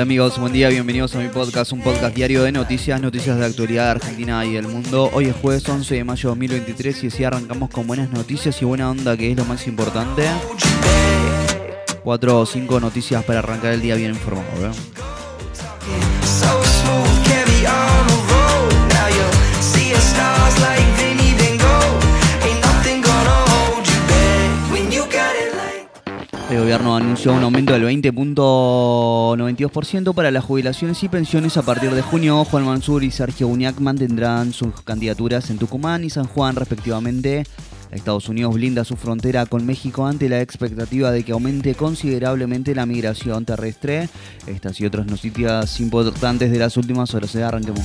Amigos, buen día, bienvenidos a mi podcast, un podcast diario de noticias, noticias de actualidad de Argentina y del mundo. Hoy es jueves 11 de mayo de 2023 y así arrancamos con buenas noticias y buena onda, que es lo más importante. Cuatro o cinco noticias para arrancar el día bien informado. ¿eh? Anunció un aumento del 20.92% para las jubilaciones y pensiones a partir de junio. Juan Mansur y Sergio Uñac mantendrán sus candidaturas en Tucumán y San Juan respectivamente. Estados Unidos blinda su frontera con México ante la expectativa de que aumente considerablemente la migración terrestre. Estas y otras noticias importantes de las últimas horas. Arranquemos.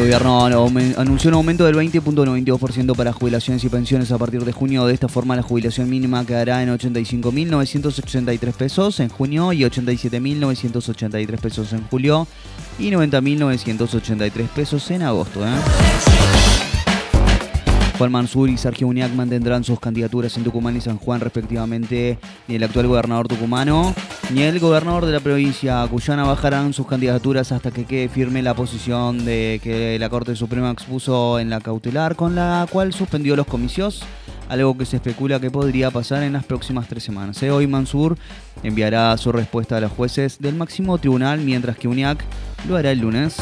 Gobierno aumen- anunció un aumento del 20.92% para jubilaciones y pensiones a partir de junio. De esta forma, la jubilación mínima quedará en 85.983 pesos en junio y 87.983 pesos en julio y 90.983 pesos en agosto. ¿eh? Juan Mansur y Sergio Uñac mantendrán sus candidaturas en Tucumán y San Juan respectivamente. Ni el actual gobernador tucumano ni el gobernador de la provincia Cuyana bajarán sus candidaturas hasta que quede firme la posición de que la Corte Suprema expuso en la cautelar con la cual suspendió los comicios, algo que se especula que podría pasar en las próximas tres semanas. ¿eh? Hoy Mansur enviará su respuesta a los jueces del máximo tribunal, mientras que Uñac lo hará el lunes.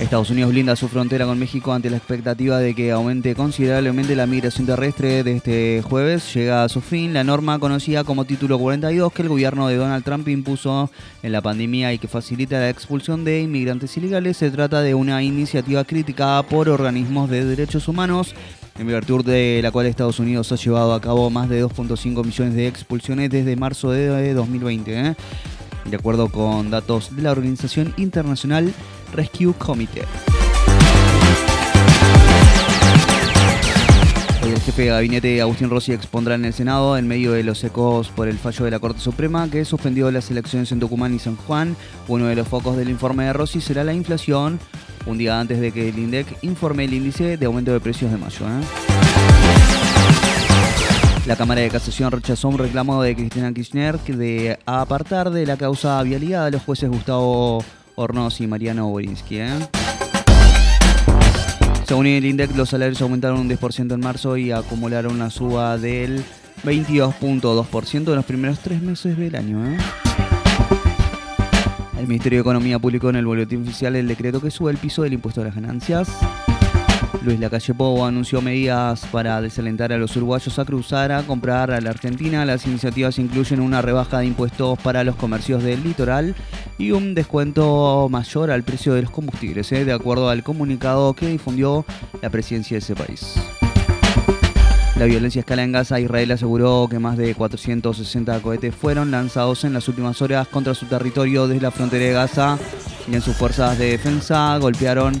Estados Unidos blinda su frontera con México ante la expectativa de que aumente considerablemente la migración terrestre de este jueves. Llega a su fin la norma conocida como Título 42 que el gobierno de Donald Trump impuso en la pandemia y que facilita la expulsión de inmigrantes ilegales. Se trata de una iniciativa criticada por organismos de derechos humanos en virtud de la cual Estados Unidos ha llevado a cabo más de 2.5 millones de expulsiones desde marzo de 2020. ¿eh? De acuerdo con datos de la organización internacional Rescue Committee. El jefe de gabinete Agustín Rossi expondrá en el Senado, en medio de los ecos por el fallo de la Corte Suprema, que suspendió las elecciones en Tucumán y San Juan. Uno de los focos del informe de Rossi será la inflación, un día antes de que el INDEC informe el índice de aumento de precios de mayo. ¿eh? La Cámara de Casación rechazó un reclamo de Cristina Kirchner de apartar de la causa vialidad a los jueces Gustavo Hornos y Mariano Borinsky. ¿eh? Según el INDEC, los salarios aumentaron un 10% en marzo y acumularon una suba del 22.2% en los primeros tres meses del año. ¿eh? El Ministerio de Economía publicó en el boletín oficial el decreto que sube el piso del impuesto a las ganancias. Luis Lacalle Pou anunció medidas para desalentar a los uruguayos a cruzar a comprar a la Argentina. Las iniciativas incluyen una rebaja de impuestos para los comercios del litoral y un descuento mayor al precio de los combustibles, ¿eh? de acuerdo al comunicado que difundió la presidencia de ese país. La violencia escala en Gaza. Israel aseguró que más de 460 cohetes fueron lanzados en las últimas horas contra su territorio desde la frontera de Gaza y en sus fuerzas de defensa golpearon